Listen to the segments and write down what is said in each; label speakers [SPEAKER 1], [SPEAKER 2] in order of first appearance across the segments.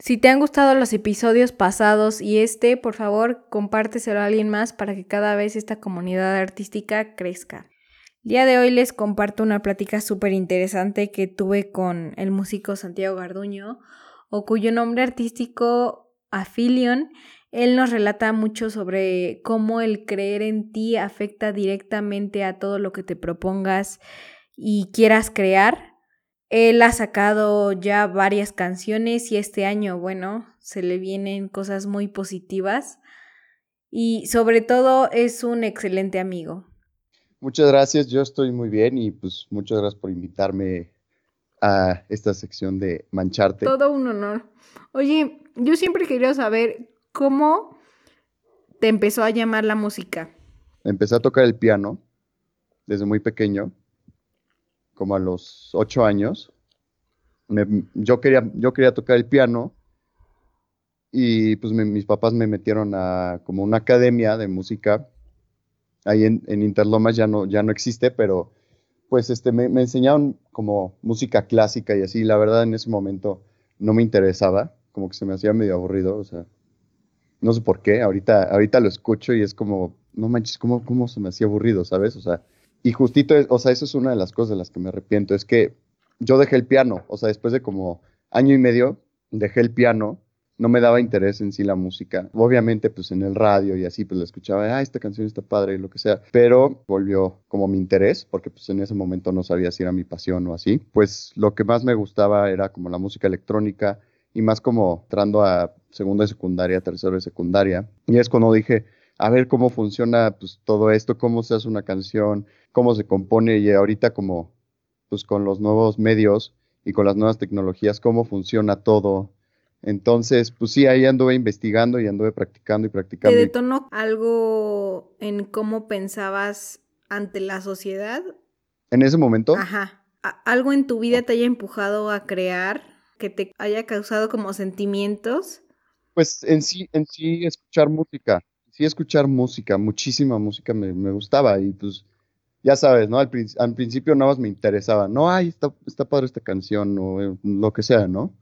[SPEAKER 1] Si te han gustado los episodios pasados y este, por favor, compárteselo a alguien más para que cada vez esta comunidad artística crezca. El día de hoy les comparto una plática súper interesante que tuve con el músico Santiago Garduño, o cuyo nombre artístico Afilion. Él nos relata mucho sobre cómo el creer en ti afecta directamente a todo lo que te propongas y quieras crear él ha sacado ya varias canciones y este año, bueno, se le vienen cosas muy positivas y sobre todo es un excelente amigo.
[SPEAKER 2] Muchas gracias, yo estoy muy bien y pues muchas gracias por invitarme a esta sección de Mancharte.
[SPEAKER 1] Todo un honor. Oye, yo siempre quería saber cómo te empezó a llamar la música.
[SPEAKER 2] Empecé a tocar el piano desde muy pequeño como a los ocho años. yo, quería, yo quería tocar el piano y pues mis papás me metieron a como una academia de música. Ahí en, Interlomas ya no, ya no existe, pero pues este, me, enseñaron como música clásica y así. La verdad en ese momento no me interesaba, como que se me hacía medio aburrido, o sea, no sé por qué. Ahorita, ahorita lo escucho y es como, no manches, ¿cómo, cómo se me hacía aburrido, sabes? O sea, y justito, o sea, eso es una de las cosas de las que me arrepiento, es que yo dejé el piano, o sea, después de como año y medio, dejé el piano, no me daba interés en sí la música. Obviamente, pues en el radio y así, pues lo escuchaba, ah, esta canción está padre y lo que sea, pero volvió como mi interés, porque pues en ese momento no sabía si era mi pasión o así. Pues lo que más me gustaba era como la música electrónica y más como entrando a segunda de secundaria, tercera de secundaria. Y es cuando dije, a ver cómo funciona pues, todo esto, cómo se hace una canción, cómo se compone y ahorita como pues con los nuevos medios y con las nuevas tecnologías, cómo funciona todo. Entonces, pues sí, ahí anduve investigando y anduve practicando y practicando.
[SPEAKER 1] ¿Te detonó algo en cómo pensabas ante la sociedad?
[SPEAKER 2] En ese momento.
[SPEAKER 1] Ajá. ¿Algo en tu vida te haya empujado a crear, que te haya causado como sentimientos?
[SPEAKER 2] Pues en sí, en sí escuchar música escuchar música, muchísima música me, gustaba y pues ya sabes, ¿no? Al, principio nada más me interesaba, no, ay, está, está padre esta canción o eh, lo que sea, ¿no?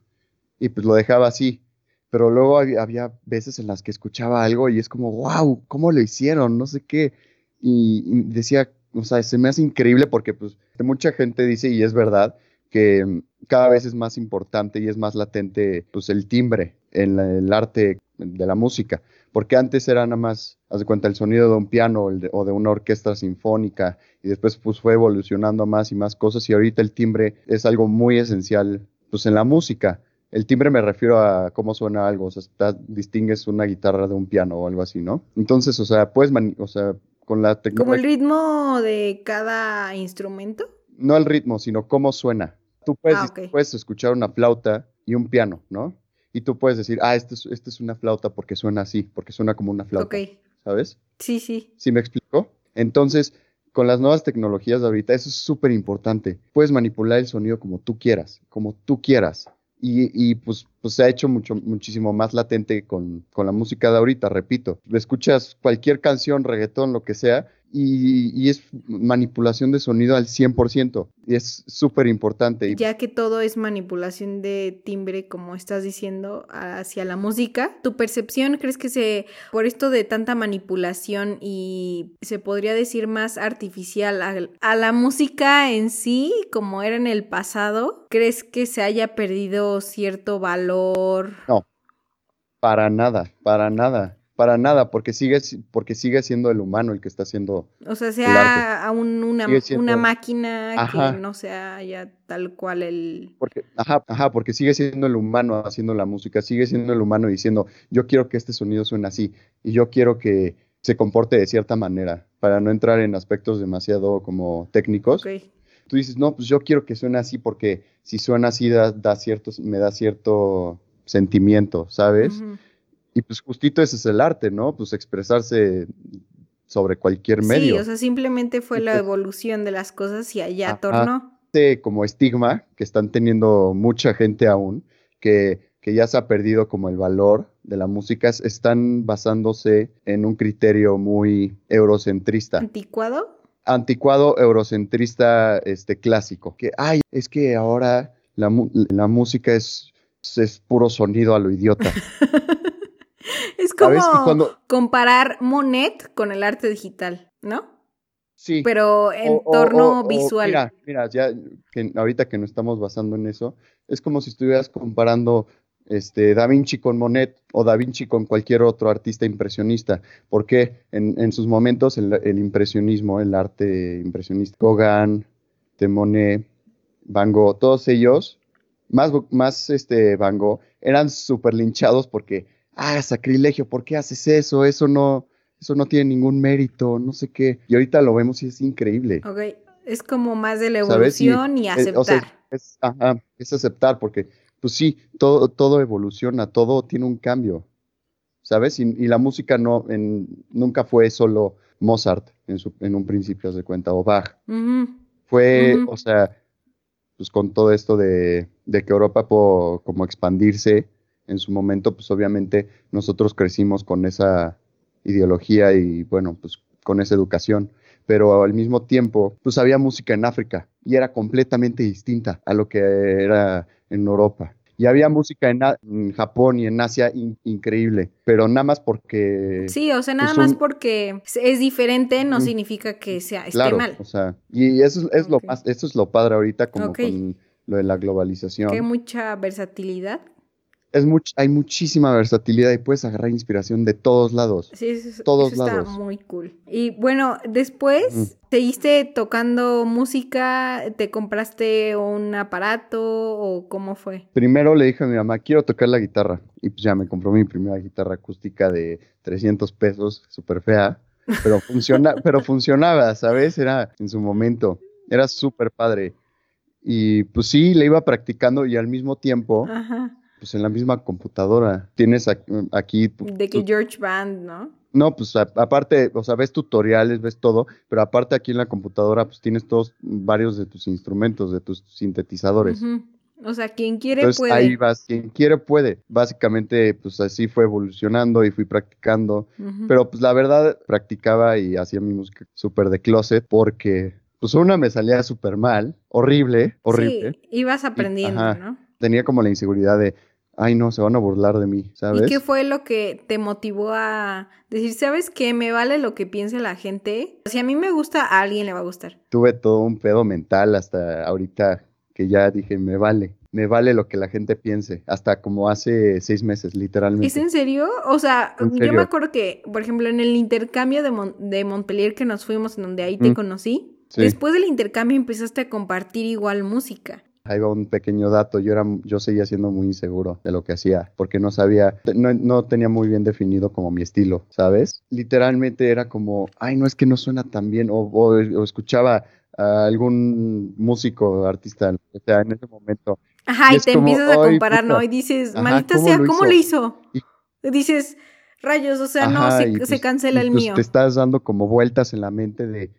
[SPEAKER 2] Y pues lo dejaba así. Pero luego había, veces en las que escuchaba algo y es como, wow, ¿cómo lo hicieron? No sé qué. Y, decía, o sea, se me hace increíble porque pues mucha gente dice, y es verdad, que cada vez es más importante y es más latente pues el timbre en el arte de la música porque antes era nada más, haz de cuenta, el sonido de un piano o de una orquesta sinfónica y después pues fue evolucionando más y más cosas y ahorita el timbre es algo muy esencial pues en la música. El timbre me refiero a cómo suena algo, o sea, distingues una guitarra de un piano o algo así, ¿no? Entonces, o sea, puedes, o sea, con la tecnología...
[SPEAKER 1] ¿Como el ritmo de cada instrumento?
[SPEAKER 2] No el ritmo, sino cómo suena. Tú puedes, ah, puedes escuchar una flauta y un piano, ¿no? Y tú puedes decir, ah, esta es, este es una flauta porque suena así, porque suena como una flauta. Ok. ¿Sabes?
[SPEAKER 1] Sí, sí.
[SPEAKER 2] ¿Sí me explico? Entonces, con las nuevas tecnologías de ahorita, eso es súper importante. Puedes manipular el sonido como tú quieras, como tú quieras. Y, y pues, pues, se ha hecho mucho, muchísimo más latente con, con la música de ahorita, repito. Escuchas cualquier canción, reggaetón, lo que sea, y, es manipulación de sonido al 100% y es súper importante.
[SPEAKER 1] Ya que todo es manipulación de timbre, como estás diciendo, hacia la música, ¿tu percepción crees que se, por esto de tanta manipulación y se podría decir más artificial a, a la música en sí, como era en el pasado, crees que se haya perdido cierto valor?
[SPEAKER 2] No, para nada, para nada para nada, porque sigue, porque sigue siendo el humano el que está haciendo.
[SPEAKER 1] O sea, sea a una, una, máquina que no sea ya tal cual el.
[SPEAKER 2] Porque, ajá, ajá, porque sigue siendo el humano haciendo la música, sigue siendo el humano diciendo, yo quiero que este sonido suene así, y yo quiero que se comporte de cierta manera, para no entrar en aspectos demasiado como técnicos. Tú dices, no, pues yo quiero que suene así porque si suena así da, da me da cierto sentimiento, ¿sabes? Y pues justito ese es el arte, ¿no? Pues expresarse sobre cualquier medio.
[SPEAKER 1] Sí, o sea, simplemente fue la
[SPEAKER 2] pues.
[SPEAKER 1] evolución de las cosas y allá
[SPEAKER 2] Ajá.
[SPEAKER 1] tornó.
[SPEAKER 2] este como estigma que están teniendo mucha gente aún, que, que ya se ha perdido como el valor de la música, es- están basándose en un criterio muy eurocentrista,
[SPEAKER 1] ¿Anticuado?
[SPEAKER 2] anticuado eurocentrista este, clásico, que, ay, es que ahora la, la música es, es puro sonido a lo idiota.
[SPEAKER 1] Como comparar Monet con el arte digital, ¿no?
[SPEAKER 2] Sí.
[SPEAKER 1] Pero en
[SPEAKER 2] O-
[SPEAKER 1] torno
[SPEAKER 2] o- o,
[SPEAKER 1] visual.
[SPEAKER 2] Mira, mira, ya que ahorita que nos estamos basando en eso, es como si estuvieras comparando este, Da Vinci con Monet o Da Vinci con cualquier otro artista impresionista. Porque en, en sus momentos el, el impresionismo, el arte impresionista, Gauguin, de Monet, Van Gogh, todos ellos, más, más este, Van Gogh, eran súper linchados porque, ah, sacrilegio, ¿por qué haces eso? Eso no, eso no tiene ningún mérito, no sé qué. Y ahorita lo vemos y es increíble.
[SPEAKER 1] Ok, es como más de la evolución y,
[SPEAKER 2] eh,
[SPEAKER 1] aceptar.
[SPEAKER 2] o sea, es, ajá, es aceptar, porque, pues sí, todo, todo evoluciona, todo tiene un cambio, ¿sabes? Y, y la música no, en, nunca fue solo Mozart en, su, en un principio, de cuenta, o Bach. Fue, o sea, pues con todo esto de, de que Europa pudo como expandirse en su momento, pues obviamente nosotros crecimos con esa ideología y bueno, pues con esa educación. Pero al mismo tiempo, pues había música en África y era completamente distinta a lo que era en Europa. Y había música en, Japón y en Asia in- increíble, pero nada más porque...
[SPEAKER 1] Sí, o sea, nada
[SPEAKER 2] pues
[SPEAKER 1] más
[SPEAKER 2] un-
[SPEAKER 1] porque es- diferente no significa que sea esté
[SPEAKER 2] Claro,
[SPEAKER 1] mal.
[SPEAKER 2] o sea, y eso es, es lo más, eso es lo padre ahorita como con lo de la globalización.
[SPEAKER 1] Que mucha versatilidad.
[SPEAKER 2] Es much- hay muchísima versatilidad y puedes agarrar inspiración de todos lados.
[SPEAKER 1] Sí, eso, es-
[SPEAKER 2] Todos
[SPEAKER 1] eso está
[SPEAKER 2] lados.
[SPEAKER 1] muy cool. Y bueno, después
[SPEAKER 2] Ujú.
[SPEAKER 1] seguiste tocando música, te compraste un aparato o cómo fue.
[SPEAKER 2] Primero le dije a mi mamá, quiero tocar la guitarra. Y pues ya me compró mi primera guitarra acústica de 300 pesos, súper fea. Pero, funciona, pero funcionaba, ¿sabes? Era en su momento. Era súper padre. Y pues sí, le iba practicando y al mismo tiempo,
[SPEAKER 1] Ajá.
[SPEAKER 2] Pues en la misma computadora. Tienes aquí...
[SPEAKER 1] De que George Band, ¿no?
[SPEAKER 2] No, pues a- aparte, o sea, ves tutoriales, ves todo, pero aparte aquí en la computadora, pues tienes todos, varios de tus instrumentos, de tus sintetizadores.
[SPEAKER 1] O sea, quien quiere
[SPEAKER 2] Entonces
[SPEAKER 1] puede.
[SPEAKER 2] ahí vas, quien quiere puede. Básicamente, pues así fue evolucionando y fui practicando. Pero pues la verdad, practicaba y hacía mi música súper de closet porque, pues una me salía súper mal, horrible, horrible.
[SPEAKER 1] Sí, ibas aprendiendo,
[SPEAKER 2] ajá.
[SPEAKER 1] ¿no?
[SPEAKER 2] Tenía como la inseguridad de, ay no, se van a burlar de mí, ¿sabes?
[SPEAKER 1] ¿Y qué fue lo que te motivó a decir, sabes qué, me vale lo que piense la gente? Si a mí me gusta, a alguien le va a gustar.
[SPEAKER 2] tuve todo un pedo mental hasta ahorita que ya dije, me vale, me vale lo que la gente piense, hasta como hace seis meses, literalmente.
[SPEAKER 1] ¿Es en serio? O sea,
[SPEAKER 2] En
[SPEAKER 1] yo me
[SPEAKER 2] serio.
[SPEAKER 1] acuerdo que, por ejemplo, en el intercambio de, Mon- de Montpellier que nos fuimos, en donde ahí te
[SPEAKER 2] Mm.
[SPEAKER 1] conocí,
[SPEAKER 2] Sí.
[SPEAKER 1] después del intercambio empezaste a compartir igual música.
[SPEAKER 2] Ahí va un pequeño dato, yo era, yo seguía siendo muy inseguro de lo que hacía, porque no sabía, no, no tenía muy bien definido como mi estilo, ¿sabes? Literalmente era como, ay, no es que no suena tan bien, o, o- o escuchaba a algún músico, artista, o sea, en ese momento.
[SPEAKER 1] Ajá,
[SPEAKER 2] Y
[SPEAKER 1] te
[SPEAKER 2] como,
[SPEAKER 1] empiezas a
[SPEAKER 2] "Ay,
[SPEAKER 1] comparar, ¿no?
[SPEAKER 2] puta".
[SPEAKER 1] Y dices, maldita
[SPEAKER 2] ¿cómo
[SPEAKER 1] sea,
[SPEAKER 2] lo
[SPEAKER 1] ¿cómo lo hizo?
[SPEAKER 2] Y-
[SPEAKER 1] Dices, rayos, o sea, no, se, se
[SPEAKER 2] pues-
[SPEAKER 1] cancela el
[SPEAKER 2] pues
[SPEAKER 1] mío.
[SPEAKER 2] Te estás dando como vueltas en la mente de,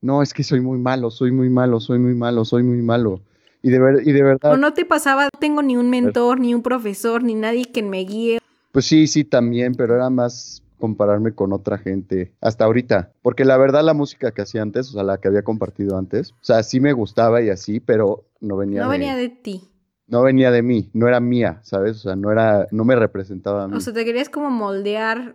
[SPEAKER 2] no, es que soy muy malo, soy muy malo, soy muy malo, soy muy malo. Y de, ver- y de verdad,
[SPEAKER 1] O no te pasaba, no tengo ni un mentor, ni un profesor, ni nadie que me guíe.
[SPEAKER 2] pues sí, sí, también, pero era más compararme con otra gente hasta ahorita, porque la verdad la música que hacía antes, o sea, la que había compartido antes, o sea, sí me gustaba y así, pero no venía
[SPEAKER 1] No
[SPEAKER 2] de,
[SPEAKER 1] venía de ti.
[SPEAKER 2] no venía de mí, no era mía, ¿sabes? O sea, no era, no me representaba a mí.
[SPEAKER 1] O sea, te querías como moldear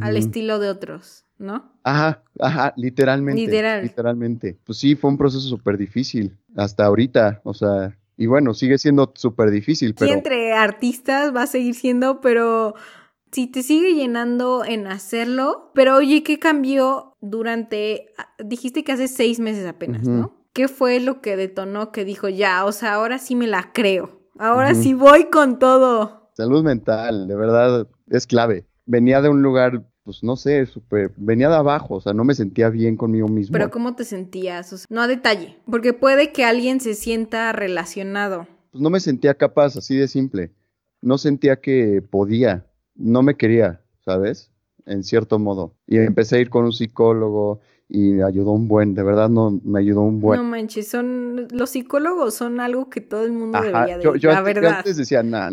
[SPEAKER 1] al estilo de otros, ¿no?
[SPEAKER 2] Ajá, ajá, literalmente.
[SPEAKER 1] Literal.
[SPEAKER 2] Literalmente. Pues sí, fue un proceso súper difícil hasta ahorita, o sea, y bueno, sigue siendo súper difícil,
[SPEAKER 1] Sí,
[SPEAKER 2] pero
[SPEAKER 1] entre artistas va a seguir siendo, pero si te sigue llenando en hacerlo, pero oye, ¿qué cambió durante, ah, dijiste que hace seis meses apenas. ¿no? ¿Qué fue lo que detonó que dijo, ya, o sea, ahora sí me la creo, ahora sí voy con todo?
[SPEAKER 2] salud mental, de verdad, es clave. Venía de un lugar, pues no sé, súper, venía de abajo, o sea, no me sentía bien conmigo mismo.
[SPEAKER 1] Pero ¿cómo te sentías? O sea, no a detalle, porque puede que alguien se sienta relacionado.
[SPEAKER 2] Pues no me sentía capaz, así de simple. No sentía que podía, no me quería, ¿sabes? en cierto modo. Y empecé a ir con un psicólogo y me ayudó un buen, de verdad no, me ayudó un buen.
[SPEAKER 1] No manches, son, los psicólogos son algo que todo el mundo
[SPEAKER 2] Ajá,
[SPEAKER 1] debería de,
[SPEAKER 2] yo, yo
[SPEAKER 1] la
[SPEAKER 2] antes, yo
[SPEAKER 1] verdad.
[SPEAKER 2] antes decía, nah,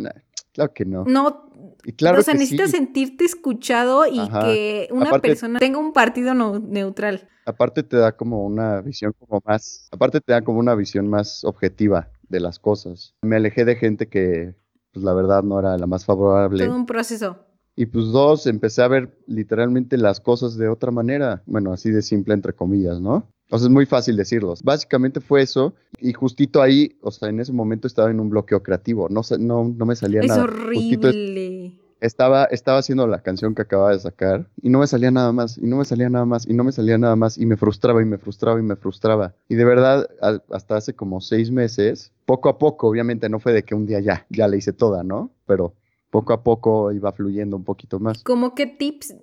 [SPEAKER 2] claro que no.
[SPEAKER 1] No,
[SPEAKER 2] Y claro
[SPEAKER 1] o sea,
[SPEAKER 2] que
[SPEAKER 1] necesitas
[SPEAKER 2] sí.
[SPEAKER 1] sentirte escuchado y
[SPEAKER 2] Ajá.
[SPEAKER 1] que una
[SPEAKER 2] Aparte-
[SPEAKER 1] persona tenga un partido no- neutral.
[SPEAKER 2] Aparte te da como una visión como más, aparte te da como una visión más objetiva de las cosas. Me alejé de gente que, pues la verdad no era la más favorable.
[SPEAKER 1] Todo un proceso.
[SPEAKER 2] Y pues dos, empecé a ver literalmente las cosas de otra manera. Bueno, así de simple entre comillas, ¿no? O sea, es muy fácil decirlos. Básicamente fue eso. Y justito ahí, o sea, en ese momento estaba en un bloqueo creativo. No, no, no me salía
[SPEAKER 1] Es
[SPEAKER 2] nada. Justito
[SPEAKER 1] horrible.
[SPEAKER 2] Estaba, estaba haciendo la canción que acababa de sacar y no me salía nada más, y no me salía nada más, y no me salía nada más, y me frustraba, y me frustraba, y me frustraba. Y de verdad, hasta hace como seis meses, poco a poco, obviamente no fue de que un día ya, ya la hice toda, ¿no? Pero poco a poco iba fluyendo un poquito más.
[SPEAKER 1] ¿Cómo qué tips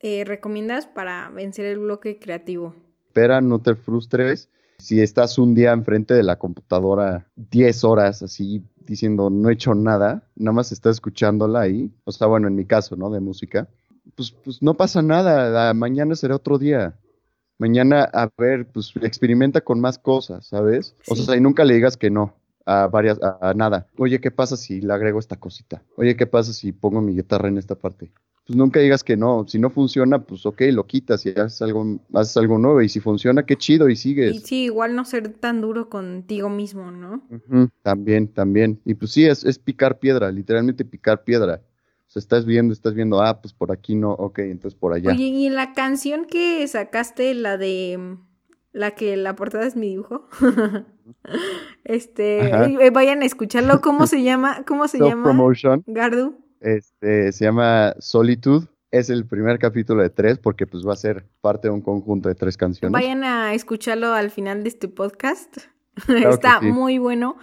[SPEAKER 1] eh, recomiendas para vencer el bloque creativo?
[SPEAKER 2] Espera, no te frustres. Si estás un día enfrente de la computadora 10 horas así diciendo no he hecho nada, nada más estás escuchándola ahí, o sea, bueno, en mi caso, ¿no? De música, pues, pues no pasa nada, mañana será otro día. Mañana, a ver, pues experimenta con más cosas, ¿sabes? O sea, y nunca le digas que no a varias, a, a nada. Oye, ¿qué pasa si le agrego esta cosita? Oye, ¿qué pasa si pongo mi guitarra en esta parte? Pues nunca digas que no. Si no funciona, pues ok, lo quitas y haces algo, haces algo nuevo. Y si funciona, qué chido y
[SPEAKER 1] Y
[SPEAKER 2] sigues.
[SPEAKER 1] sí, igual no ser tan duro contigo mismo, ¿no?
[SPEAKER 2] También, también. Y pues sí, es, es picar piedra, literalmente picar piedra. O sea, estás viendo, estás viendo, ah, pues por aquí no, ok, entonces por allá.
[SPEAKER 1] Oye, y en la canción que sacaste, la de la que la portada es mi dibujo. este,
[SPEAKER 2] Ajá.
[SPEAKER 1] eh, vayan a escucharlo. ¿Cómo se llama? ¿Cómo se llama?
[SPEAKER 2] Self-promotion,
[SPEAKER 1] Gardu.
[SPEAKER 2] Este, se llama Solitude. Es el primer capítulo de tres porque pues va a ser parte de un conjunto de tres canciones.
[SPEAKER 1] Vayan a escucharlo al final de este podcast. Está
[SPEAKER 2] sí.
[SPEAKER 1] muy bueno.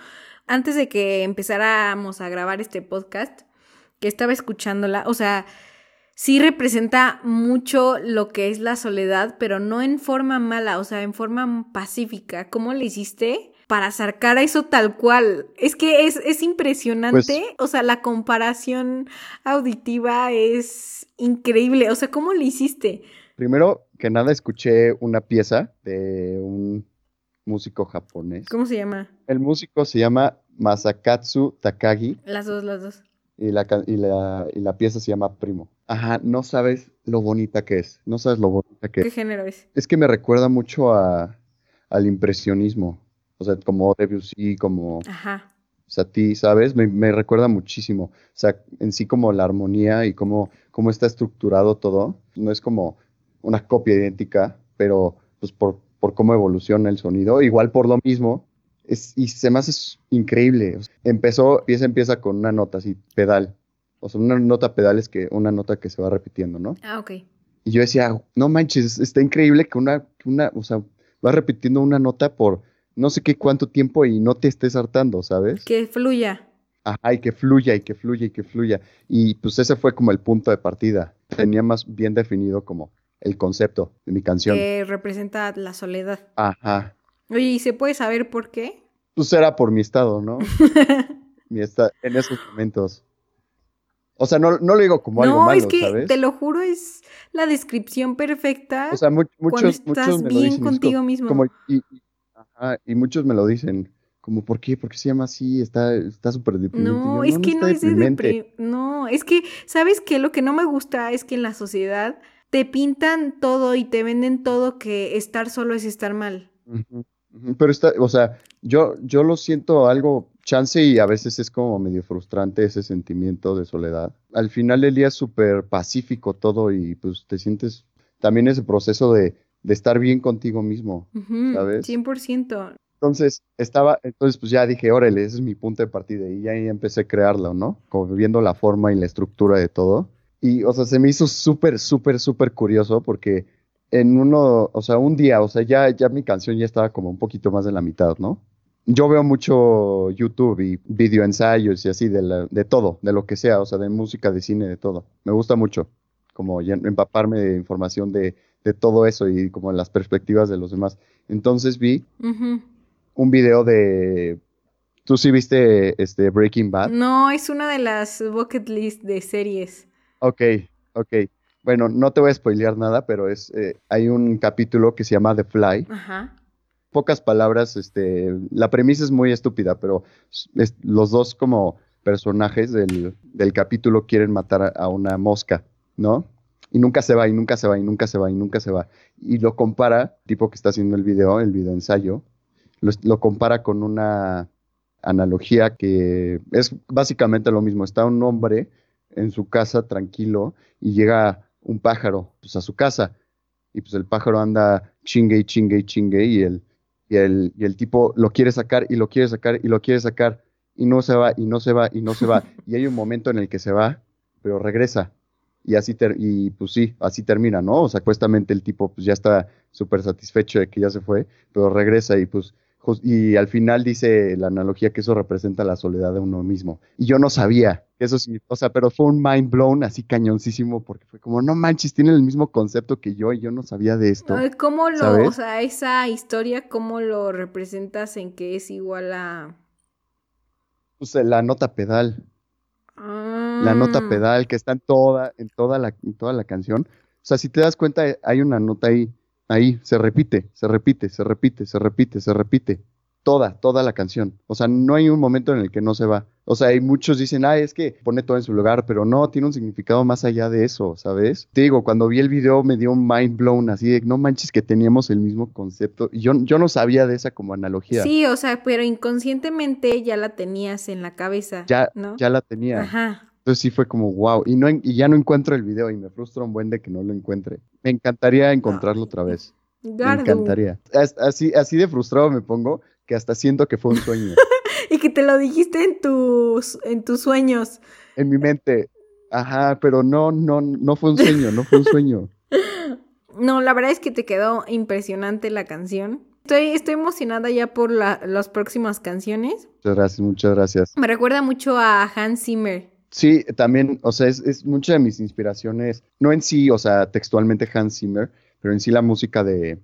[SPEAKER 1] Antes de que empezáramos a grabar este podcast, que estaba escuchándola, o sea, sí representa mucho lo que es la soledad, pero no en forma mala, o sea, en forma pacífica. ¿Cómo le hiciste? Para sacar eso tal cual. Es que es, es impresionante.
[SPEAKER 2] Pues-
[SPEAKER 1] o sea, la comparación auditiva es increíble. O sea, ¿cómo le hiciste?
[SPEAKER 2] Primero que nada escuché una pieza de un músico japonés.
[SPEAKER 1] ¿Cómo se llama?
[SPEAKER 2] El músico se llama Masakatsu Takagi
[SPEAKER 1] Las dos, las dos.
[SPEAKER 2] y la, y la, y la pieza se llama Primo. Ajá, no sabes lo bonita que es. No sabes lo bonita que
[SPEAKER 1] ¿Qué
[SPEAKER 2] es.
[SPEAKER 1] género es?
[SPEAKER 2] Es que me recuerda mucho a, al impresionismo. O sea, como Debussy, como
[SPEAKER 1] Ajá.
[SPEAKER 2] Satie, ¿sabes? Me, me recuerda muchísimo. O sea, en sí como la armonía y cómo, cómo está estructurado todo. No es como una copia idéntica, pero pues por, por cómo evoluciona el sonido. Igual por lo mismo. Es, y se me hace increíble. O sea, empezó, pieza empieza con una nota así, pedal. O sea, una nota pedal es que una nota que se va repitiendo, ¿no?
[SPEAKER 1] Ah, ok.
[SPEAKER 2] Y yo decía, no manches, está increíble que una, que una, o sea, va repitiendo una nota por no sé qué cuánto tiempo y no te estés hartando, ¿sabes?
[SPEAKER 1] Que fluya.
[SPEAKER 2] Ajá, y que fluya, y que fluya, y que fluya. Y pues ese fue como el punto de partida. Tenía más bien definido como el concepto de mi canción.
[SPEAKER 1] Que representa la soledad.
[SPEAKER 2] Ajá.
[SPEAKER 1] Oye, ¿y se puede saber por qué?
[SPEAKER 2] Pues era por mi estado, ¿no? mi esta- en esos momentos. O sea, no, no lo digo como algo
[SPEAKER 1] no,
[SPEAKER 2] malo,
[SPEAKER 1] es que
[SPEAKER 2] ¿sabes?
[SPEAKER 1] te lo juro, es la descripción perfecta.
[SPEAKER 2] O sea, mu-
[SPEAKER 1] cuando
[SPEAKER 2] muchos,
[SPEAKER 1] estás
[SPEAKER 2] muchos me lo
[SPEAKER 1] bien
[SPEAKER 2] dicen. es
[SPEAKER 1] contigo
[SPEAKER 2] como-
[SPEAKER 1] mismo.
[SPEAKER 2] como- y, y- ajá, y muchos me lo dicen. Como, ¿por qué? ¿Por qué se llama así? Está está súper deprimente. Y
[SPEAKER 1] no,
[SPEAKER 2] yo,
[SPEAKER 1] es que no
[SPEAKER 2] está
[SPEAKER 1] es de
[SPEAKER 2] deprimente".
[SPEAKER 1] No, es que, ¿sabes qué? Lo que no me gusta es que en la sociedad te pintan todo y te venden todo que estar solo es estar mal.
[SPEAKER 2] Pero está, o sea, yo, yo lo siento algo chance y a veces es como medio frustrante ese sentimiento de soledad. Al final del día es súper pacífico todo y pues te sientes también ese proceso de, de estar bien contigo mismo.
[SPEAKER 1] Ujú,
[SPEAKER 2] ¿Sabes?
[SPEAKER 1] 100%.
[SPEAKER 2] Entonces, estaba, entonces pues ya dije, órale, ese es mi punto de partida y ya empecé a crearlo, ¿no? Como viendo la forma y la estructura de todo. Y, o sea, se me hizo súper, súper, súper curioso porque en uno, o sea, un día, o sea, ya, ya mi canción ya estaba como un poquito más de la mitad, ¿no? Yo veo mucho YouTube y video ensayos y así de, la- de todo, de lo que sea, o sea, de música, de cine, de todo. Me gusta mucho como ya empaparme de información de, de todo eso y como las perspectivas de los demás. Entonces vi un video de... ¿Tú sí viste este Breaking Bad?
[SPEAKER 1] No, es una de las bucket list de series.
[SPEAKER 2] Ok, ok. Bueno, no te voy a spoilear nada, pero es eh, hay un capítulo que se llama The Fly.
[SPEAKER 1] Ajá.
[SPEAKER 2] Pocas palabras, este, la premisa es muy estúpida, pero es- los dos como personajes del, del capítulo quieren matar a, a una mosca, ¿no? Y nunca se va, y nunca se va, y nunca se va, y nunca se va. Y lo compara, tipo que está haciendo el video, el video ensayo, lo, lo compara con una analogía que es básicamente lo mismo. Está un hombre en su casa tranquilo y llega un pájaro pues, a su casa y pues el pájaro anda chingue y chingue y chingue y el, y el, y el tipo lo quiere sacar y lo quiere sacar y lo quiere sacar y no se va y no se va y no se va y hay un momento en el que se va pero regresa y así ter- y pues sí, así termina, ¿no? O sea, supuestamente el tipo pues ya está súper satisfecho de que ya se fue, pero regresa y pues y al final dice la analogía que eso representa la soledad de uno mismo. Y yo no sabía que eso sí, o sea, pero fue un mind blown así cañoncísimo porque fue como, no manches, tienen el mismo concepto que yo y yo no sabía de esto.
[SPEAKER 1] ¿Cómo lo,
[SPEAKER 2] ¿sabes?
[SPEAKER 1] o sea, esa historia, cómo lo representas en que es igual a...
[SPEAKER 2] Pues la nota pedal,
[SPEAKER 1] Ah,
[SPEAKER 2] la nota pedal que está en toda, en toda la, en toda la canción. O sea, si te das cuenta, hay una nota ahí, ahí, se repite, se repite, se repite, se repite, se repite. Toda, toda la canción. O sea, no hay un momento en el que no se va. O sea, hay muchos dicen, ah, es que pone todo en su lugar, pero no, tiene un significado más allá de eso, ¿sabes? Te digo, cuando vi el video me dio un mind blown, así de, no manches que teníamos el mismo concepto. Y yo, yo no sabía de esa como analogía.
[SPEAKER 1] Sí, o sea, pero inconscientemente ya la tenías en la cabeza,
[SPEAKER 2] Ya,
[SPEAKER 1] ¿no?
[SPEAKER 2] ya la tenía.
[SPEAKER 1] Ajá.
[SPEAKER 2] Entonces sí fue como wow. Y, no, y ya no encuentro el video y me frustra un buen de que no lo encuentre. Me encantaría encontrarlo otra vez. Me encantaría. As- Así, así de frustrado me pongo que hasta siento que fue un sueño.
[SPEAKER 1] Y que te lo dijiste en tus, en tus sueños.
[SPEAKER 2] en mi mente. Ajá, pero no, no, no fue un sueño, no fue un sueño.
[SPEAKER 1] No, la verdad es que te quedó impresionante la canción. Estoy, estoy emocionada ya por la- las próximas canciones.
[SPEAKER 2] Muchas gracias, muchas gracias.
[SPEAKER 1] Me recuerda mucho a Hans Zimmer.
[SPEAKER 2] Sí, también, o sea, es, es mucha de mis inspiraciones, no en sí, o sea, textualmente Hans Zimmer, pero en sí la música de,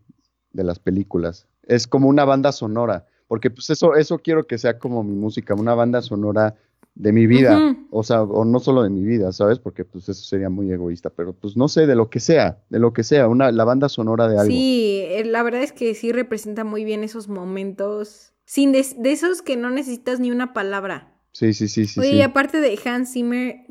[SPEAKER 2] de las películas. Es como una banda sonora, porque pues eso, eso quiero que sea como mi música, una banda sonora de mi vida, o sea, o no solo de mi vida, ¿sabes? Porque pues eso sería muy egoísta, pero pues no sé, de lo que sea, de lo que sea, una, la banda sonora de algo.
[SPEAKER 1] Sí, eh, la verdad es que sí representa muy bien esos momentos. Sin des- de esos que no necesitas ni una palabra.
[SPEAKER 2] Sí, sí, sí, sí,
[SPEAKER 1] Oye,
[SPEAKER 2] sí.
[SPEAKER 1] y aparte de Hans Zimmer,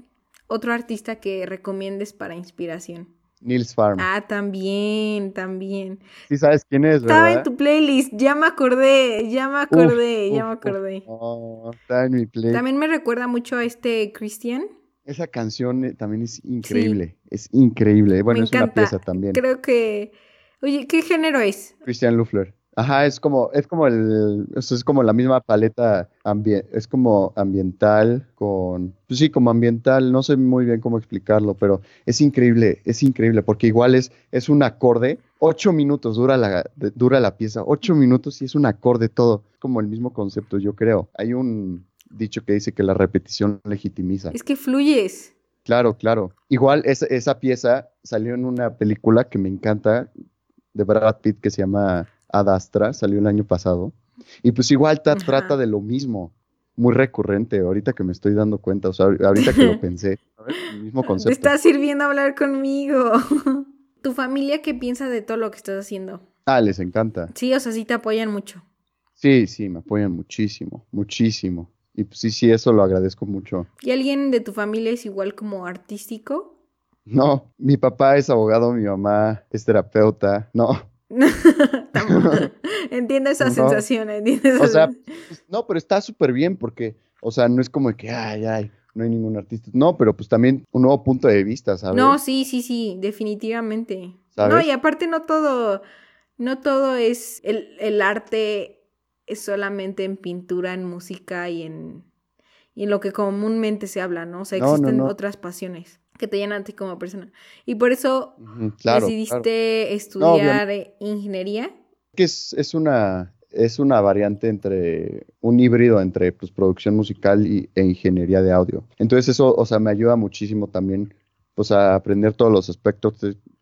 [SPEAKER 1] otro artista que recomiendes para inspiración.
[SPEAKER 2] Nils Farm.
[SPEAKER 1] Ah, también, también.
[SPEAKER 2] Sí sabes quién es,
[SPEAKER 1] Estaba
[SPEAKER 2] ¿verdad?
[SPEAKER 1] en tu playlist, ya me acordé, ya me acordé,
[SPEAKER 2] Uf,
[SPEAKER 1] ya me
[SPEAKER 2] uf,
[SPEAKER 1] acordé.
[SPEAKER 2] Oh, está en mi play.
[SPEAKER 1] También me recuerda mucho a este Christian.
[SPEAKER 2] Esa canción eh, también es increíble, es increíble. Bueno,
[SPEAKER 1] me
[SPEAKER 2] es una pieza también.
[SPEAKER 1] Creo que. Oye, ¿qué género es?
[SPEAKER 2] Christian Lufler. Ajá, es como, es como el, es como la misma paleta ambien- es como ambiental con, pues sí, como ambiental, no sé muy bien cómo explicarlo, pero es increíble, es increíble, porque igual es, es un acorde, ocho minutos dura la, dura la pieza, ocho minutos y es un acorde todo, es como el mismo concepto, yo creo. Hay un dicho que dice que la repetición legitimiza.
[SPEAKER 1] Es que fluyes.
[SPEAKER 2] Claro, claro. Igual esa, esa pieza salió en una película que me encanta de Brad Pitt que se llama Ad Astra, salió el año pasado. Y pues igual trata de lo mismo, muy recurrente, ahorita que me estoy dando cuenta, o sea, ahor- ahorita que lo pensé. El mismo
[SPEAKER 1] Te
[SPEAKER 2] concepto.
[SPEAKER 1] está sirviendo hablar conmigo. ¿Tu familia qué piensa de todo lo que estás haciendo?
[SPEAKER 2] Ah, les encanta.
[SPEAKER 1] Sí, o sea, sí te apoyan mucho.
[SPEAKER 2] Sí, sí, me apoyan muchísimo, muchísimo. Y pues sí, sí, eso lo agradezco mucho.
[SPEAKER 1] ¿Y alguien de tu familia es igual como artístico?
[SPEAKER 2] No, mi papá es abogado, mi mamá es terapeuta, no.
[SPEAKER 1] Entiendo esa
[SPEAKER 2] No.
[SPEAKER 1] sensación, entiendo esa
[SPEAKER 2] O sea, pues, no, pero está súper bien porque, o sea, no es como de que, ay, ay, no hay ningún artista. No, pero pues también un nuevo punto de vista, ¿sabes?
[SPEAKER 1] No, sí, sí, sí, definitivamente.
[SPEAKER 2] ¿Sabes?
[SPEAKER 1] No, y aparte no todo, no todo es el, el arte es solamente en pintura, en música y en, y en lo que comúnmente se habla, ¿no? O sea,
[SPEAKER 2] no,
[SPEAKER 1] existen
[SPEAKER 2] no.
[SPEAKER 1] otras pasiones que te llenan a ti como persona. Y por eso
[SPEAKER 2] claro,
[SPEAKER 1] decidiste
[SPEAKER 2] claro.
[SPEAKER 1] estudiar eh, ingeniería.
[SPEAKER 2] Que es, es una, es una variante entre, un híbrido entre pues, producción musical y, e ingeniería de audio. Entonces eso, o sea, me ayuda muchísimo también, pues, a aprender todos los aspectos,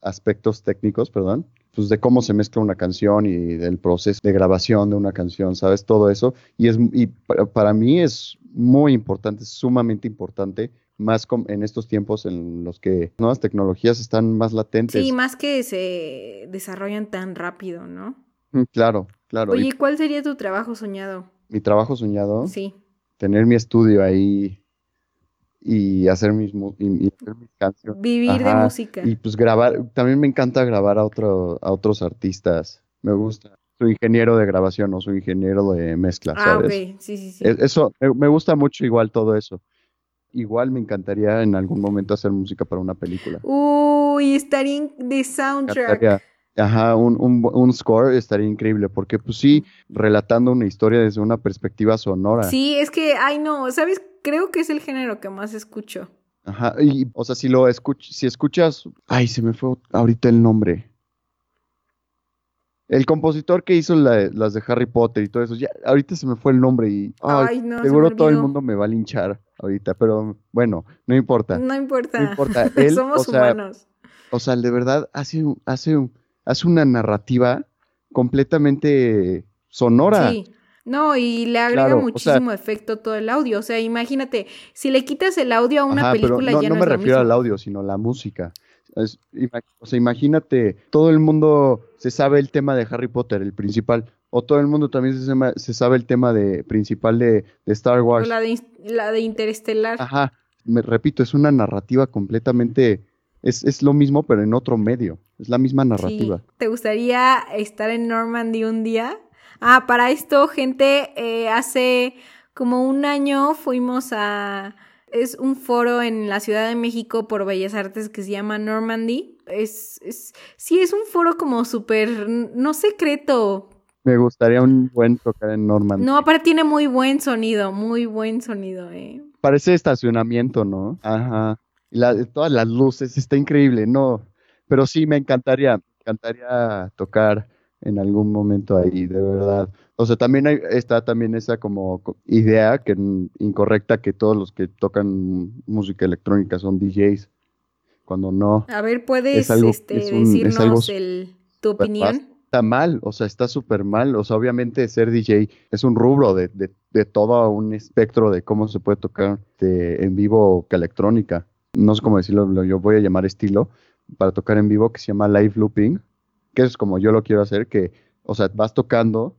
[SPEAKER 2] aspectos técnicos, perdón, pues, de cómo se mezcla una canción y del proceso de grabación de una canción, ¿sabes? Todo eso. Y, es, y para, mí es muy importante, sumamente importante más en estos tiempos en los que nuevas tecnologías están más latentes.
[SPEAKER 1] Sí, más que se desarrollan tan rápido, ¿no?
[SPEAKER 2] Claro, claro. Y
[SPEAKER 1] Oye, ¿cuál sería tu trabajo soñado?
[SPEAKER 2] mi trabajo soñado,
[SPEAKER 1] Sí.
[SPEAKER 2] tener mi estudio ahí y hacer mis, y- y hacer mis canciones.
[SPEAKER 1] Vivir de música.
[SPEAKER 2] Y pues grabar, también me encanta grabar a otro, a otros artistas. Me gusta. Soy ingeniero de grabación, no soy ingeniero de mezcla,
[SPEAKER 1] Ah,
[SPEAKER 2] ¿sabes?
[SPEAKER 1] ok. Sí, sí, sí.
[SPEAKER 2] E- Eso, me, gusta mucho igual todo eso. Igual me encantaría en algún momento hacer música para una película.
[SPEAKER 1] Uy, estaría en- de soundtrack.
[SPEAKER 2] encantaría. Ajá, un, un, un score estaría increíble, porque pues sí, relatando una historia desde una perspectiva sonora.
[SPEAKER 1] Sí, es que, ay no, ¿sabes? Creo que es el género que más escucho.
[SPEAKER 2] Ajá, y, o sea, si lo escuch si escuchas, ay, se me fue ahorita el nombre. El compositor que hizo la- las de Harry Potter y todo eso, ya, ahorita se me fue el nombre y, ay,
[SPEAKER 1] Ay, no,
[SPEAKER 2] seguro todo el mundo me va a linchar ahorita, pero bueno, no importa.
[SPEAKER 1] No importa.
[SPEAKER 2] No importa, él,
[SPEAKER 1] Somos
[SPEAKER 2] o sea,
[SPEAKER 1] humanos.
[SPEAKER 2] O sea, de verdad hace, hace, un- hace una narrativa completamente sonora.
[SPEAKER 1] Sí. No, y le agrega
[SPEAKER 2] Claro, o sea-
[SPEAKER 1] muchísimo efecto todo el audio. O sea, imagínate, si le quitas el audio a una
[SPEAKER 2] Ajá, pero
[SPEAKER 1] película
[SPEAKER 2] no,
[SPEAKER 1] ya
[SPEAKER 2] no
[SPEAKER 1] no,
[SPEAKER 2] me
[SPEAKER 1] es
[SPEAKER 2] refiero al audio, sino a la música. Es- o sea, imagínate, todo el mundo se sabe el tema de Harry Potter, el principal, o todo el mundo también se, sabe el tema de, principal de, de Star
[SPEAKER 1] O
[SPEAKER 2] Wars.
[SPEAKER 1] la de, la de Interestelar.
[SPEAKER 2] Ajá, me repito, es una narrativa completamente, es, es lo mismo, pero en otro medio, es la misma narrativa.
[SPEAKER 1] Sí. ¿Te gustaría estar en Normandy un día? Ah, para esto, gente, eh, hace como un año fuimos a... Es un foro en la Ciudad de México por Bellas Artes que se llama Normandy. Es, es sí, es un foro como súper, no secreto.
[SPEAKER 2] Me gustaría un buen tocar en Norman.
[SPEAKER 1] No, aparte tiene muy buen sonido, muy buen sonido, eh.
[SPEAKER 2] Parece estacionamiento, ¿no? Ajá. La- todas las luces, está increíble, no. Pero sí, me encantaría, me encantaría tocar en algún momento ahí, de verdad. O sea, también hay, está también esa como co- idea que incorrecta que todos los que tocan música electrónica son DJs, cuando no.
[SPEAKER 1] A ver, ¿puedes
[SPEAKER 2] Es algo-
[SPEAKER 1] este,
[SPEAKER 2] es un- es
[SPEAKER 1] decirnos
[SPEAKER 2] algo
[SPEAKER 1] el, tu opinión?
[SPEAKER 2] Está mal, o sea, está súper mal. O sea, obviamente ser DJ es un rubro de, de, de todo un espectro de cómo se puede tocar de- en vivo que electrónica. No sé cómo decirlo, lo- yo voy a llamar estilo para tocar en vivo que se llama live looping, que es como yo lo quiero hacer, que, o sea, vas tocando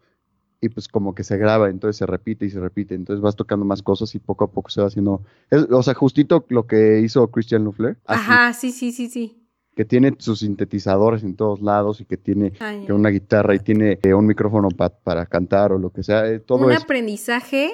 [SPEAKER 2] y pues como que se graba, entonces se repite y se repite, entonces vas tocando más cosas y poco a poco se va haciendo, es- o sea, justito lo que hizo Christian Lufler,
[SPEAKER 1] Ajá, sí, sí, sí, sí.
[SPEAKER 2] que tiene sus sintetizadores en todos lados y que tiene
[SPEAKER 1] Ay,
[SPEAKER 2] que una guitarra y tiene eh, un micrófono pa- para cantar o lo que sea, eh, todo
[SPEAKER 1] un aprendizaje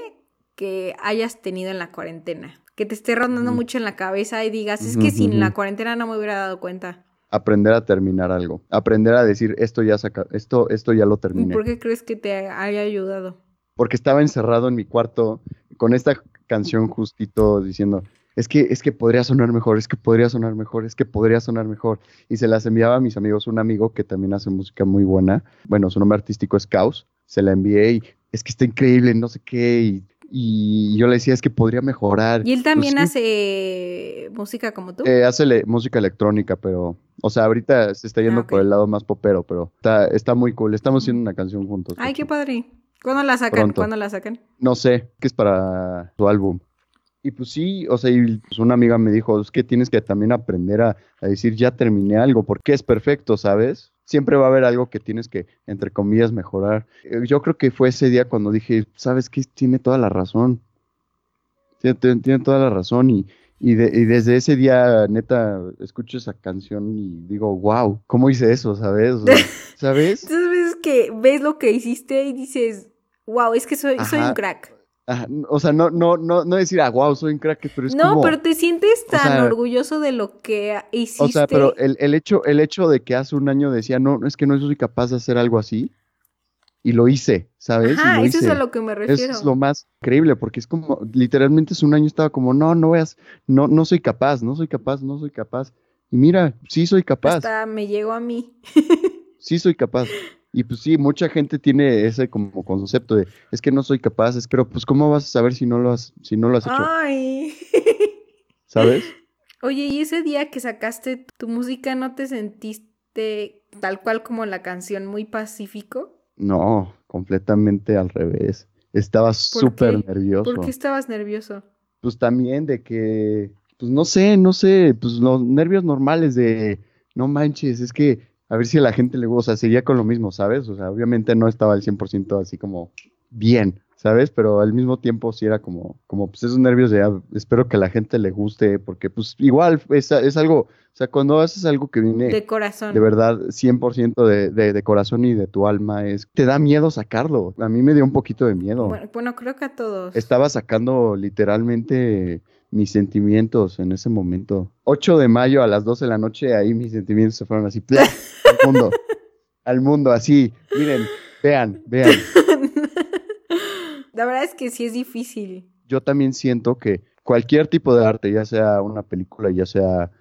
[SPEAKER 1] que hayas tenido en la cuarentena. Que te esté rondando mucho en la cabeza y digas, es que sin la cuarentena no me hubiera dado cuenta.
[SPEAKER 2] Aprender a terminar algo, aprender a decir esto ya saca, esto, esto ya lo
[SPEAKER 1] ¿Y
[SPEAKER 2] terminé.
[SPEAKER 1] por qué crees que te haya ayudado?
[SPEAKER 2] Porque estaba encerrado en mi cuarto con esta canción justito diciendo, es que, es que podría sonar mejor, es que podría sonar mejor, es que podría sonar mejor. Y se las enviaba a mis amigos, un amigo que también hace música muy buena, bueno, su nombre artístico es Caos, se la envié y es que está increíble, no sé qué, y, y yo le decía, es que podría mejorar.
[SPEAKER 1] ¿Y él también
[SPEAKER 2] Pues
[SPEAKER 1] hace música como tú?
[SPEAKER 2] Eh, hace le- música electrónica, pero, o sea, ahorita se está yendo
[SPEAKER 1] Ah,
[SPEAKER 2] por el lado más popero, pero está, está muy cool. Estamos haciendo una canción juntos.
[SPEAKER 1] Ay, qué padre. ¿Cuándo la sacan?
[SPEAKER 2] Pronto.
[SPEAKER 1] ¿Cuándo la sacan?
[SPEAKER 2] No sé, que es para su álbum. Y pues sí, o sea, y pues una amiga me dijo, es que tienes que también aprender a, a decir, ya terminé algo, porque es perfecto, ¿sabes? Siempre va a haber algo que tienes que, entre comillas, mejorar. Eh, Yo creo que fue ese día cuando dije, ¿sabes qué? Tiene toda la razón. Tiene, toda la razón y, y, de- y desde ese día, neta, escucho esa canción y digo, wow, ¿cómo hice eso? ¿Sabes? O sea, ¿Sabes?
[SPEAKER 1] Entonces ves que ves lo que hiciste y dices, wow, es que soy, soy un crack.
[SPEAKER 2] Ajá, o sea, no, no, no, no decir, ah, wow, soy un crack, pero es
[SPEAKER 1] No,
[SPEAKER 2] como...
[SPEAKER 1] pero te sientes
[SPEAKER 2] o
[SPEAKER 1] tan
[SPEAKER 2] sea-
[SPEAKER 1] orgulloso de lo que hiciste.
[SPEAKER 2] O sea, pero el, el hecho, el hecho de que hace un año decía, no, no, es que no soy capaz de hacer algo así, y lo hice, ¿sabes? Lo
[SPEAKER 1] eso es a lo que me
[SPEAKER 2] Eso
[SPEAKER 1] refiero.
[SPEAKER 2] es lo más increíble, porque es como, literalmente hace un año estaba como, no, no veas, no, no soy capaz, no soy capaz, no soy capaz. Y mira, sí soy capaz,
[SPEAKER 1] Hasta me llegó a mí.
[SPEAKER 2] sí soy capaz. Y pues sí, mucha gente tiene ese como concepto de, es que no soy capaz, es, pero pues ¿cómo vas a saber si no lo has, si no lo has hecho?
[SPEAKER 1] Ay.
[SPEAKER 2] ¿Sabes?
[SPEAKER 1] Oye, ¿y ese día que sacaste tu música no te sentiste tal cual como la canción muy pacífico?
[SPEAKER 2] No, completamente al revés. Estaba súper nervioso.
[SPEAKER 1] ¿Por qué estabas nervioso?
[SPEAKER 2] Pues también de que, Pues no sé, no sé, pues los nervios normales de, no manches, es que a ver si a la gente le gusta, o sea, seguía con lo mismo, ¿sabes? O sea, obviamente no estaba al 100% así como bien, ¿sabes? Pero al mismo tiempo sí era como, como pues esos nervios de, ah, espero que a la gente le guste, porque pues igual es, es algo, o sea, cuando haces algo que viene
[SPEAKER 1] De corazón.
[SPEAKER 2] de verdad 100% de, de, de corazón y de tu alma, es, te da miedo sacarlo. A mí me dio un poquito de miedo.
[SPEAKER 1] Bueno, bueno, creo que a todos.
[SPEAKER 2] Estaba sacando literalmente mis sentimientos en ese momento. 8 de mayo a las 12 de la noche, ahí mis sentimientos se fueron así, al mundo, al mundo, así. Miren, vean, vean.
[SPEAKER 1] La verdad es que sí es difícil.
[SPEAKER 2] Yo también siento que cualquier tipo de arte, ya sea una película, ya sea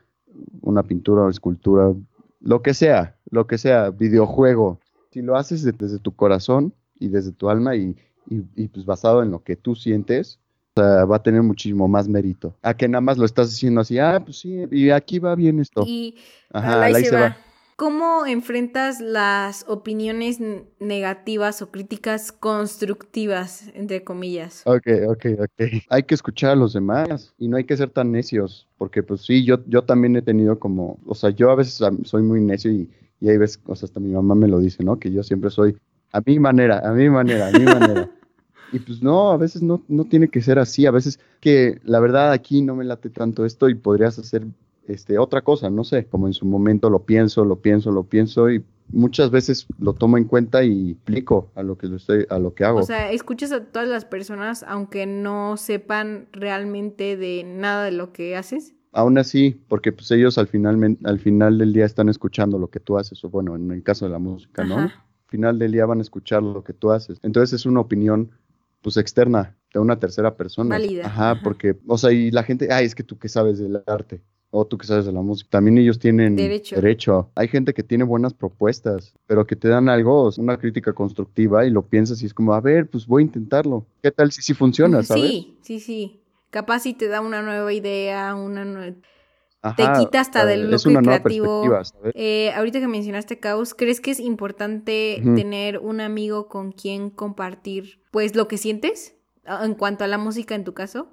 [SPEAKER 2] una pintura o escultura, lo que sea, lo que sea, videojuego, si lo haces de- desde tu corazón y desde tu alma y, y- y, pues basado en lo que tú sientes, sea, va a tener muchísimo más mérito. A que nada más lo estás haciendo así, ah, pues sí, y aquí va bien esto.
[SPEAKER 1] Y
[SPEAKER 2] Ajá,
[SPEAKER 1] ahí se va.
[SPEAKER 2] va.
[SPEAKER 1] ¿Cómo enfrentas las opiniones negativas o críticas constructivas, entre comillas?
[SPEAKER 2] Ok, ok, ok. Hay que escuchar a los demás y no hay que ser tan necios, porque pues sí, yo, yo también he tenido como, o sea, yo a veces soy muy necio y, y hay veces, o sea, hasta mi mamá me lo dice, ¿no? Que yo siempre soy a mi manera, a mi manera, a mi manera. Y pues no, a veces no, no tiene que ser así, a veces que la verdad aquí no me late tanto esto y podrías hacer este, otra cosa, no sé, como en su momento lo pienso, lo pienso, lo pienso y muchas veces lo tomo en cuenta y aplico a lo que lo estoy, a lo que hago.
[SPEAKER 1] O sea, escuchas a todas las personas aunque no sepan realmente de nada de lo que haces.
[SPEAKER 2] Aún así, porque pues ellos al final, al final del día están escuchando lo que tú haces, o bueno, en el caso de la música, ¿no? Al final del día van a escuchar lo que tú haces. Entonces es una opinión, pues, externa de una tercera persona.
[SPEAKER 1] Válida,
[SPEAKER 2] Ajá,
[SPEAKER 1] ajá.
[SPEAKER 2] porque, o sea, y la gente, ay, es que tú que sabes del arte, o tú que sabes de la música, también ellos tienen
[SPEAKER 1] Derecho.
[SPEAKER 2] Hay gente que tiene buenas propuestas, pero que te dan algo, una crítica constructiva, y lo piensas y es como, a ver, pues voy a intentarlo. ¿Qué tal si sí funciona, sabes?
[SPEAKER 1] Sí, sí, sí. Capaz si te da una nueva idea, una te quita hasta del
[SPEAKER 2] nueva
[SPEAKER 1] creativo. Eh, ahorita que mencionaste caos, ¿crees que es importante tener un amigo con quien compartir, pues, lo que sientes? Ah, En cuanto a la música, en tu caso.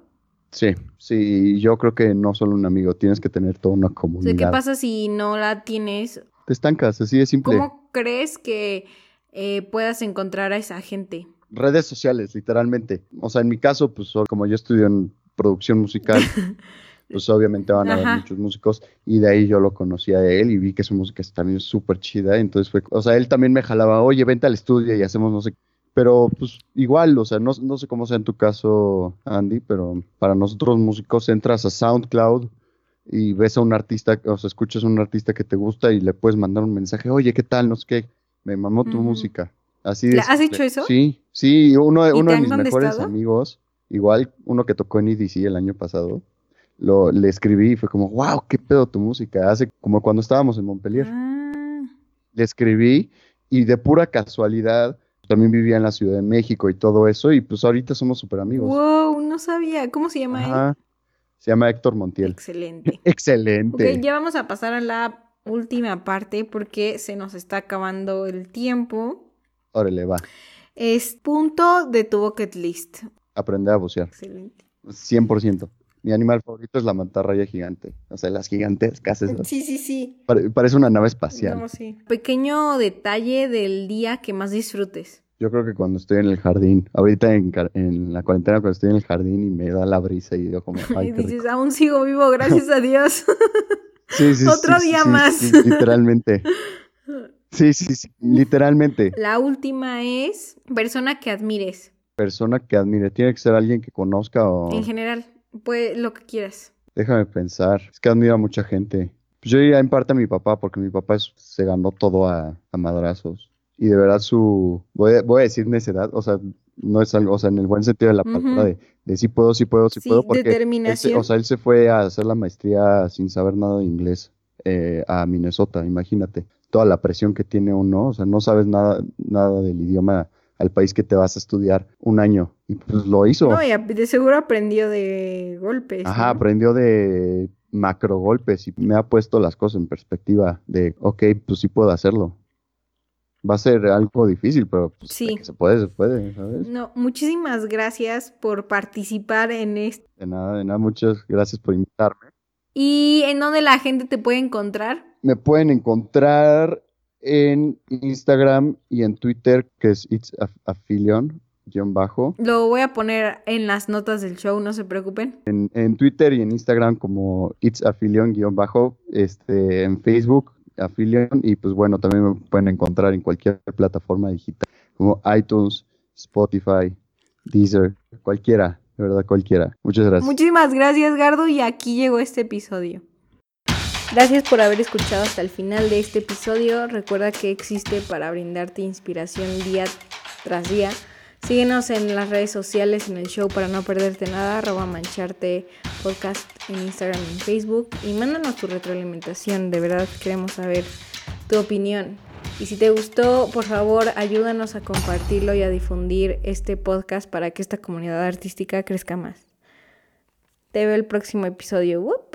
[SPEAKER 2] Sí, sí, yo creo que no solo un amigo, tienes que tener toda una
[SPEAKER 1] O sea,
[SPEAKER 2] comunidad.
[SPEAKER 1] ¿qué pasa si no la tienes?
[SPEAKER 2] Te estancas, así de simple.
[SPEAKER 1] ¿Cómo crees que eh, puedas encontrar a esa gente?
[SPEAKER 2] Redes sociales, literalmente. O sea, en mi caso, pues como yo estudio en producción musical, pues obviamente van a haber muchos músicos y de ahí yo lo conocí a él y vi que su música es también súper chida. Entonces fue, o sea, él también me jalaba, oye, vente al estudio y hacemos no sé qué. Pero pues igual, o sea, no, no sé cómo sea en tu caso, Andy, pero para nosotros músicos entras a SoundCloud y ves a un artista, o sea, escuchas a un artista que te gusta y le puedes mandar un mensaje, oye, ¿qué tal? No sé qué, me mamó tu música. Así de
[SPEAKER 1] ¿Le- has hecho eso?
[SPEAKER 2] Sí, sí, uno,
[SPEAKER 1] ¿Y
[SPEAKER 2] uno de mis mejores amigos, igual uno que tocó en EDC el año pasado, lo, le escribí y fue como, wow, qué pedo tu música, hace como cuando estábamos en Montpellier.
[SPEAKER 1] Ah,
[SPEAKER 2] Le escribí y de pura casualidad también vivía en la Ciudad de México y todo eso y pues ahorita somos súper amigos.
[SPEAKER 1] wow, no sabía. ¿Cómo se llama él?
[SPEAKER 2] Se llama Héctor Montiel.
[SPEAKER 1] Excelente.
[SPEAKER 2] Excelente.
[SPEAKER 1] Ok, ya vamos a pasar a la última parte porque se nos está acabando el tiempo.
[SPEAKER 2] Órale, va.
[SPEAKER 1] Es punto de tu bucket list.
[SPEAKER 2] Aprender a bucear.
[SPEAKER 1] Excelente.
[SPEAKER 2] 100%. Mi animal favorito es la mantarraya gigante. O sea, las gigantescas esas.
[SPEAKER 1] Sí, sí, sí.
[SPEAKER 2] Pare- parece una nave espacial.
[SPEAKER 1] No, sí. Pequeño detalle del día que más disfrutes.
[SPEAKER 2] Yo creo que cuando estoy en el jardín, ahorita en, la cuarentena, cuando estoy en el jardín y me da la brisa y yo como, ay,
[SPEAKER 1] y dices,
[SPEAKER 2] rico.
[SPEAKER 1] aún sigo vivo, gracias a Dios.
[SPEAKER 2] Sí, sí,
[SPEAKER 1] otro
[SPEAKER 2] sí,
[SPEAKER 1] día
[SPEAKER 2] sí,
[SPEAKER 1] más.
[SPEAKER 2] sí, literalmente. Sí, sí, sí, literalmente.
[SPEAKER 1] La última es persona que admires.
[SPEAKER 2] Persona que admire, tiene que ser alguien que conozca o...
[SPEAKER 1] En general, pues lo que quieras.
[SPEAKER 2] Déjame pensar, es que admiro a mucha gente. Pues yo diría en parte a mi papá, porque mi papá es- se ganó todo a, a madrazos. Y de verdad su, voy a, voy a decir necedad, o sea, no es algo, o sea, en el buen sentido de la palabra, de, de sí puedo, sí puedo, sí,
[SPEAKER 1] Sí,
[SPEAKER 2] puedo, porque él se-
[SPEAKER 1] determinación.
[SPEAKER 2] o sea, él se fue a hacer la maestría sin saber nada de inglés eh, a Minnesota, imagínate, toda la presión que tiene uno, o sea, no sabes nada, nada del idioma al país que te vas a estudiar un año, y pues lo hizo.
[SPEAKER 1] No, y de seguro aprendió de golpes.
[SPEAKER 2] Ajá,
[SPEAKER 1] ¿no?
[SPEAKER 2] aprendió de macro golpes y me ha puesto las cosas en perspectiva de, ok, pues sí puedo hacerlo. Va a ser algo difícil, pero pues,
[SPEAKER 1] Sí.
[SPEAKER 2] que se puede, se puede, ¿sabes?
[SPEAKER 1] No, muchísimas gracias por participar en este.
[SPEAKER 2] De nada, de nada, muchas gracias por invitarme.
[SPEAKER 1] ¿Y en dónde la gente te puede encontrar?
[SPEAKER 2] Me pueden encontrar en Instagram y en Twitter, que es It's Affilion, guion bajo.
[SPEAKER 1] Lo voy a poner en las notas del show, no se preocupen.
[SPEAKER 2] En, en Twitter y en Instagram como It's Affilion, guion bajo. Este, en Facebook, Affilion. Y pues bueno, también me pueden encontrar en cualquier plataforma digital, como iTunes, Spotify, Deezer, cualquiera, de verdad, cualquiera. Muchas gracias.
[SPEAKER 1] Muchísimas gracias, Gardo, y aquí llegó este episodio. Gracias por haber escuchado hasta el final de este episodio. Recuerda que existe para brindarte inspiración día tras día. Síguenos en las redes sociales, en el show para no perderte nada, arroba mancharte podcast en Instagram y en Facebook. Y mándanos tu retroalimentación, de verdad queremos saber tu opinión. Y si te gustó, por favor, ayúdanos a compartirlo y a difundir este podcast para que esta comunidad artística crezca más. Te veo el próximo episodio.